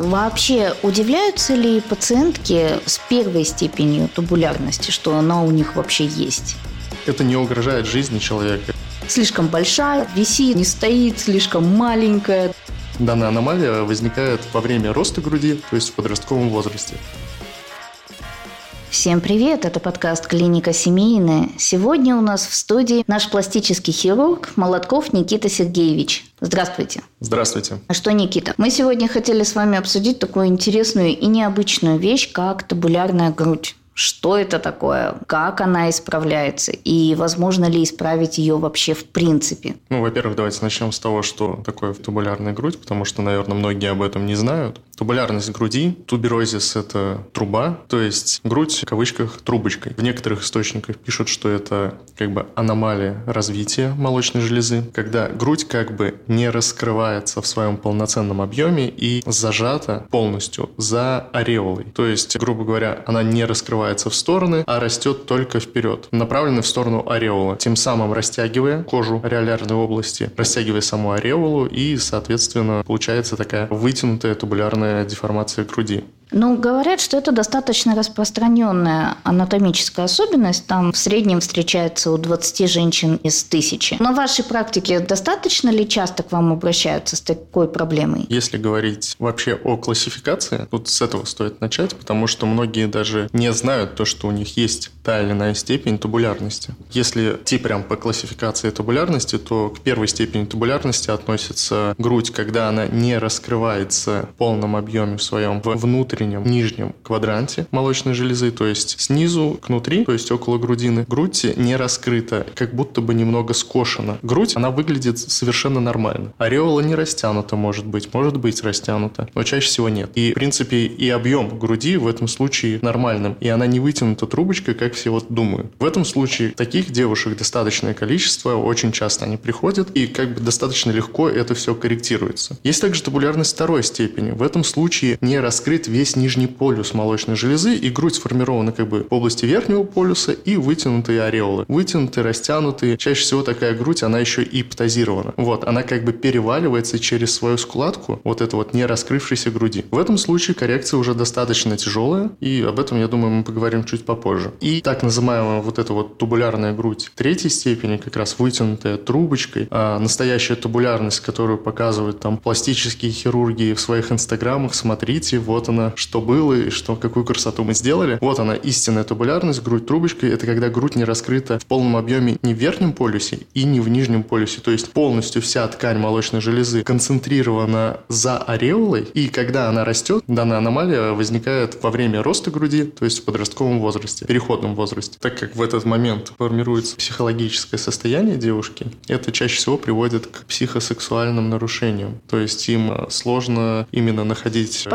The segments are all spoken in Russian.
Вообще, удивляются ли пациентки с первой степенью тубулярности, что она у них вообще есть? Это не угрожает жизни человека. Слишком большая, висит, не стоит, слишком маленькая. Данная аномалия возникает во время роста груди, то есть в подростковом возрасте. Всем привет, это подкаст «Клиника семейная». Сегодня у нас в студии наш пластический хирург Молотков Никита Сергеевич. Здравствуйте. Здравствуйте. А что, Никита, мы сегодня хотели с вами обсудить такую интересную и необычную вещь, как табулярная грудь что это такое, как она исправляется и возможно ли исправить ее вообще в принципе? Ну, во-первых, давайте начнем с того, что такое тубулярная грудь, потому что, наверное, многие об этом не знают. Тубулярность груди, туберозис – это труба, то есть грудь, в кавычках, трубочкой. В некоторых источниках пишут, что это как бы аномалия развития молочной железы, когда грудь как бы не раскрывается в своем полноценном объеме и зажата полностью за ореолой. То есть, грубо говоря, она не раскрывается в стороны, а растет только вперед, направленной в сторону ореолы, тем самым растягивая кожу ареолярной области, растягивая саму ореолу и, соответственно, получается такая вытянутая тубулярная деформация груди. Ну, говорят, что это достаточно распространенная анатомическая особенность. Там в среднем встречается у 20 женщин из тысячи. На вашей практике достаточно ли часто к вам обращаются с такой проблемой? Если говорить вообще о классификации, тут с этого стоит начать, потому что многие даже не знают то, что у них есть та или иная степень тубулярности. Если идти прям по классификации тубулярности, то к первой степени тубулярности относится грудь, когда она не раскрывается в полном объеме в своем внутреннем внутреннем нижнем квадранте молочной железы, то есть снизу к внутри, то есть около грудины. Грудь не раскрыта, как будто бы немного скошена. Грудь, она выглядит совершенно нормально. Ореола не растянута, может быть, может быть растянута, но чаще всего нет. И, в принципе, и объем груди в этом случае нормальным, и она не вытянута трубочкой, как все вот думают. В этом случае таких девушек достаточное количество, очень часто они приходят, и как бы достаточно легко это все корректируется. Есть также табулярность второй степени. В этом случае не раскрыт весь весь нижний полюс молочной железы, и грудь сформирована как бы в области верхнего полюса и вытянутые ореолы. Вытянутые, растянутые. Чаще всего такая грудь, она еще и птозирована. Вот, она как бы переваливается через свою складку вот это вот не раскрывшейся груди. В этом случае коррекция уже достаточно тяжелая, и об этом, я думаю, мы поговорим чуть попозже. И так называемая вот эта вот тубулярная грудь третьей степени, как раз вытянутая трубочкой, а настоящая тубулярность, которую показывают там пластические хирурги в своих инстаграмах, смотрите, вот она, что было и что, какую красоту мы сделали. Вот она, истинная тубулярность, грудь трубочкой. Это когда грудь не раскрыта в полном объеме ни в верхнем полюсе и не в нижнем полюсе. То есть полностью вся ткань молочной железы концентрирована за ореолой. И когда она растет, данная аномалия возникает во время роста груди, то есть в подростковом возрасте, переходном возрасте. Так как в этот момент формируется психологическое состояние девушки, это чаще всего приводит к психосексуальным нарушениям. То есть им сложно именно находить э,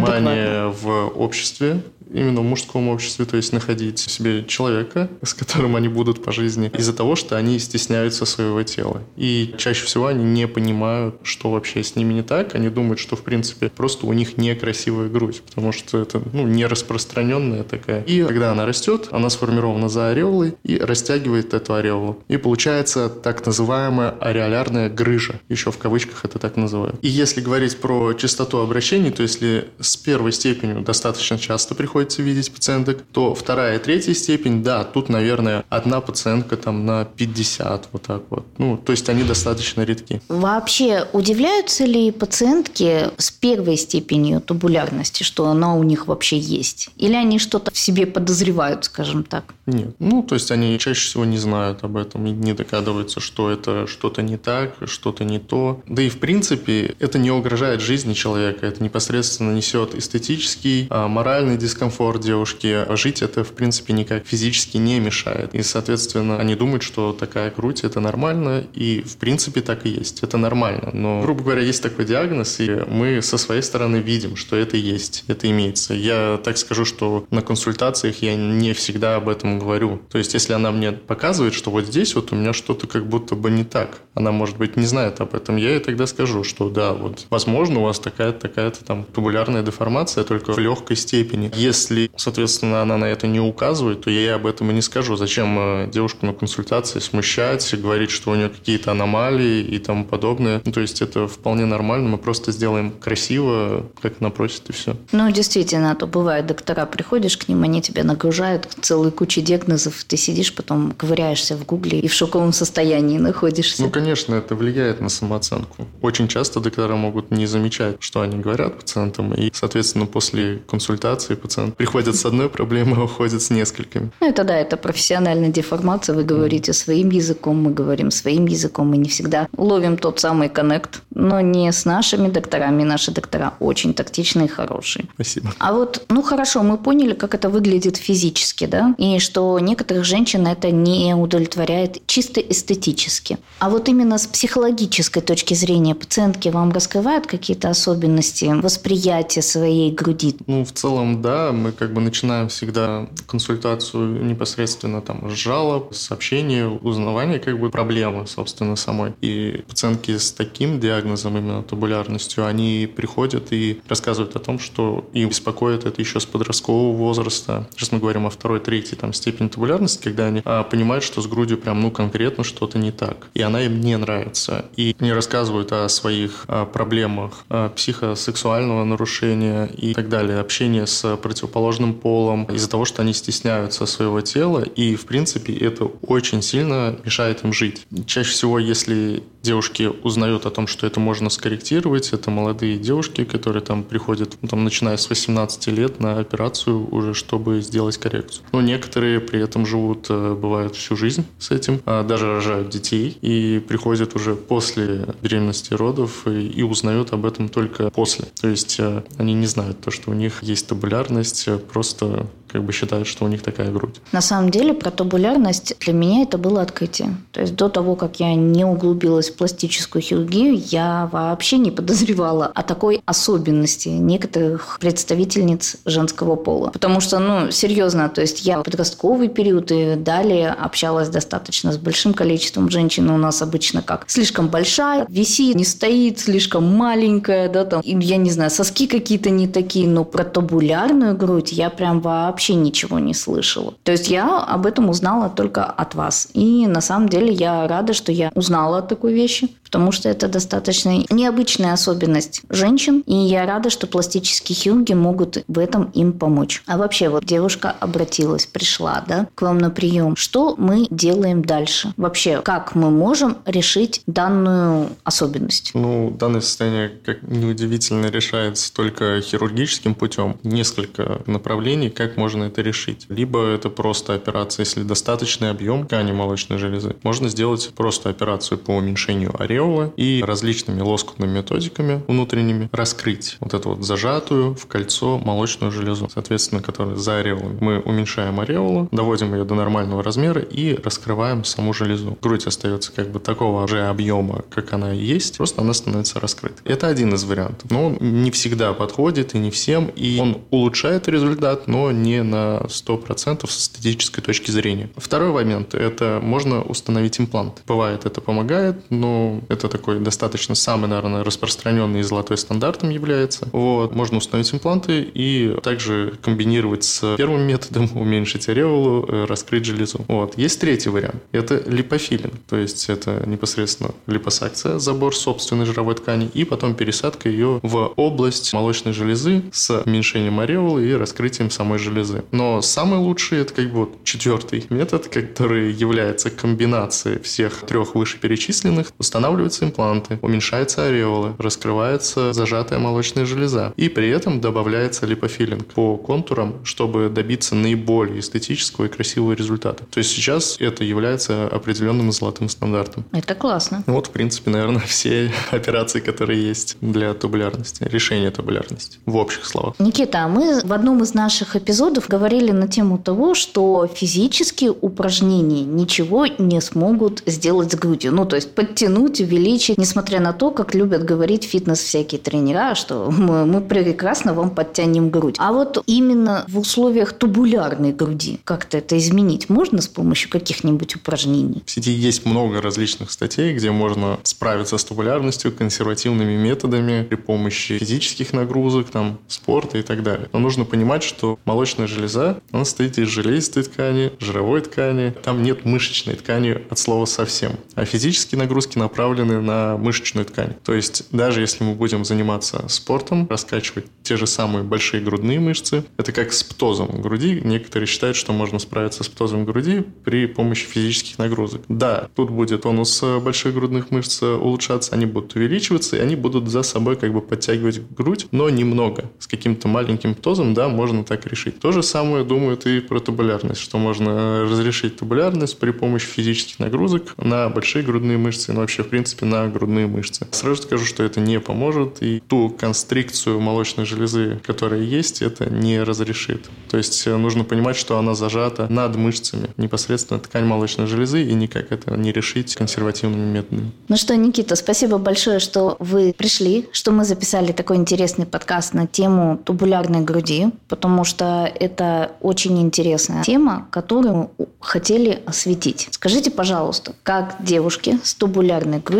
понимание в обществе, именно в мужском обществе, то есть находить себе человека, с которым они будут по жизни, из-за того, что они стесняются своего тела. И чаще всего они не понимают, что вообще с ними не так. Они думают, что, в принципе, просто у них некрасивая грудь, потому что это, ну, не распространенная такая. И когда она растет, она сформирована за ореолой и растягивает эту ореолу. И получается так называемая ареолярная грыжа. Еще в кавычках это так называют. И если говорить про частоту обращений, то если с первой степенью достаточно часто приходит приходится видеть пациенток, то вторая и третья степень, да, тут, наверное, одна пациентка там на 50, вот так вот. Ну, то есть они достаточно редки. Вообще, удивляются ли пациентки с первой степенью тубулярности, что она у них вообще есть? Или они что-то в себе подозревают, скажем так? Нет. Ну, то есть они чаще всего не знают об этом и не догадываются, что это что-то не так, что-то не то. Да и, в принципе, это не угрожает жизни человека, это непосредственно несет эстетический, а, моральный дискомфорт комфорт девушки. Жить это, в принципе, никак физически не мешает. И, соответственно, они думают, что такая грудь – это нормально, и, в принципе, так и есть. Это нормально. Но, грубо говоря, есть такой диагноз, и мы со своей стороны видим, что это есть, это имеется. Я так скажу, что на консультациях я не всегда об этом говорю. То есть, если она мне показывает, что вот здесь вот у меня что-то как будто бы не так, она, может быть, не знает об этом, я ей тогда скажу, что да, вот, возможно, у вас такая-то, такая-то там тубулярная деформация, только в легкой степени. Если если, соответственно, она на это не указывает, то я ей об этом и не скажу. Зачем э, девушку на консультации смущать, говорить, что у нее какие-то аномалии и тому подобное. Ну, то есть это вполне нормально, мы просто сделаем красиво, как она просит, и все. Ну, действительно, а то бывает, доктора, приходишь к ним, они тебя нагружают целую кучу диагнозов, ты сидишь, потом ковыряешься в гугле и в шоковом состоянии находишься. Ну, конечно, это влияет на самооценку. Очень часто доктора могут не замечать, что они говорят пациентам, и, соответственно, после консультации пациент приходит с одной проблемой, а уходит с несколькими. Ну, это да, это профессиональная деформация. Вы говорите своим языком, мы говорим своим языком. Мы не всегда ловим тот самый коннект, но не с нашими докторами. Наши доктора очень тактичные и хорошие. Спасибо. А вот, ну хорошо, мы поняли, как это выглядит физически, да, и что некоторых женщин это не удовлетворяет чисто эстетически. А вот именно с психологической точки зрения пациентки вам раскрывают какие-то особенности восприятия своей груди? Ну, в целом, да, мы как бы начинаем всегда консультацию непосредственно там с жалоб, сообщения, узнавания как бы проблемы, собственно, самой. И пациентки с таким диагнозом, именно тубулярностью, они приходят и рассказывают о том, что их беспокоит это еще с подросткового возраста. Сейчас мы говорим о второй, третьей там, степени тубулярности, когда они а, понимают, что с грудью прям ну конкретно что-то не так. И она им не нравится. И они рассказывают о своих а, проблемах а, психосексуального нарушения и так далее, общение с противоположным полом из-за того, что они стесняются своего тела. И, в принципе, это очень сильно мешает им жить. Чаще всего, если девушки узнают о том, что это можно скорректировать, это молодые девушки, которые там приходят, ну, там, начиная с 18 лет на операцию уже, чтобы сделать коррекцию. Но некоторые при этом живут, э, бывает, всю жизнь с этим, а даже рожают детей и приходят уже после беременности родов и, и узнают об этом только после. То есть э, они не знают то, что у них есть табулярность, э, просто как бы считают, что у них такая грудь. На самом деле про табулярность для меня это было открытие. То есть до того, как я не углубилась в пластическую хирургию, я вообще не подозревала о такой особенности некоторых представительниц женского пола. Потому что, ну, серьезно, то есть я подростковый период и далее общалась достаточно с большим количеством женщин. У нас обычно как? Слишком большая, висит, не стоит, слишком маленькая, да, там, я не знаю, соски какие-то не такие, но про табулярную грудь я прям вообще вообще ничего не слышала. То есть я об этом узнала только от вас. И на самом деле я рада, что я узнала о такой вещи потому что это достаточно необычная особенность женщин, и я рада, что пластические хирурги могут в этом им помочь. А вообще, вот девушка обратилась, пришла, да, к вам на прием. Что мы делаем дальше? Вообще, как мы можем решить данную особенность? Ну, данное состояние, как неудивительно, решается только хирургическим путем. Несколько направлений, как можно это решить. Либо это просто операция, если достаточный объем ткани молочной железы. Можно сделать просто операцию по уменьшению ореола, ореолы и различными лоскутными методиками внутренними раскрыть вот эту вот зажатую в кольцо молочную железу, соответственно, которая за ореолами. Мы уменьшаем ореолу, доводим ее до нормального размера и раскрываем саму железу. Грудь остается как бы такого же объема, как она есть, просто она становится раскрытой. Это один из вариантов. Но он не всегда подходит и не всем, и он улучшает результат, но не на 100% с эстетической точки зрения. Второй момент – это можно установить имплант. Бывает, это помогает, но это такой достаточно самый, наверное, распространенный и золотой стандартом является. Вот. Можно установить импланты и также комбинировать с первым методом, уменьшить ореолу, э, раскрыть железу. Вот. Есть третий вариант. Это липофилинг. То есть это непосредственно липосакция, забор собственной жировой ткани и потом пересадка ее в область молочной железы с уменьшением ореолы и раскрытием самой железы. Но самый лучший это как бы вот четвертый метод, который является комбинацией всех трех вышеперечисленных. Устанавливается устанавливаются импланты, уменьшается ореолы, раскрывается зажатая молочная железа. И при этом добавляется липофилинг по контурам, чтобы добиться наиболее эстетического и красивого результата. То есть сейчас это является определенным золотым стандартом. Это классно. Вот, в принципе, наверное, все операции, которые есть для тубулярности, решение тубулярности, в общих словах. Никита, а мы в одном из наших эпизодов говорили на тему того, что физические упражнения ничего не смогут сделать с грудью. Ну, то есть подтянуть увеличить, несмотря на то, как любят говорить фитнес всякие тренера, что мы, мы прекрасно вам подтянем грудь. А вот именно в условиях тубулярной груди как-то это изменить можно с помощью каких-нибудь упражнений? В сети есть много различных статей, где можно справиться с тубулярностью консервативными методами при помощи физических нагрузок, там, спорта и так далее. Но нужно понимать, что молочная железа, она состоит из железистой ткани, жировой ткани. Там нет мышечной ткани от слова совсем. А физические нагрузки направлены на мышечную ткань. То есть даже если мы будем заниматься спортом, раскачивать те же самые большие грудные мышцы, это как с птозом груди. Некоторые считают, что можно справиться с птозом груди при помощи физических нагрузок. Да, тут будет тонус больших грудных мышц улучшаться, они будут увеличиваться, и они будут за собой как бы подтягивать грудь, но немного. С каким-то маленьким птозом, да, можно так решить. То же самое думают и про табулярность, что можно разрешить табулярность при помощи физических нагрузок на большие грудные мышцы, но вообще, в принципе, на грудные мышцы. Сразу скажу, что это не поможет, и ту констрикцию молочной железы, которая есть, это не разрешит. То есть э, нужно понимать, что она зажата над мышцами, непосредственно ткань молочной железы, и никак это не решить консервативными методами. Ну что, Никита, спасибо большое, что вы пришли, что мы записали такой интересный подкаст на тему тубулярной груди, потому что это очень интересная тема, которую хотели осветить. Скажите, пожалуйста, как девушке с тубулярной грудью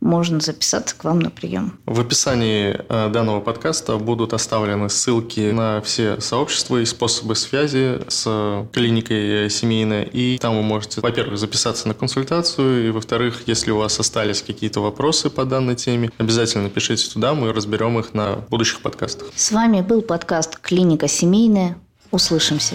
можно записаться к вам на прием? В описании э, данного подкаста будут оставлены ссылки на все сообщества и способы связи с клиникой семейной. И там вы можете, во-первых, записаться на консультацию, и, во-вторых, если у вас остались какие-то вопросы по данной теме, обязательно пишите туда, мы разберем их на будущих подкастах. С вами был подкаст «Клиника семейная». Услышимся.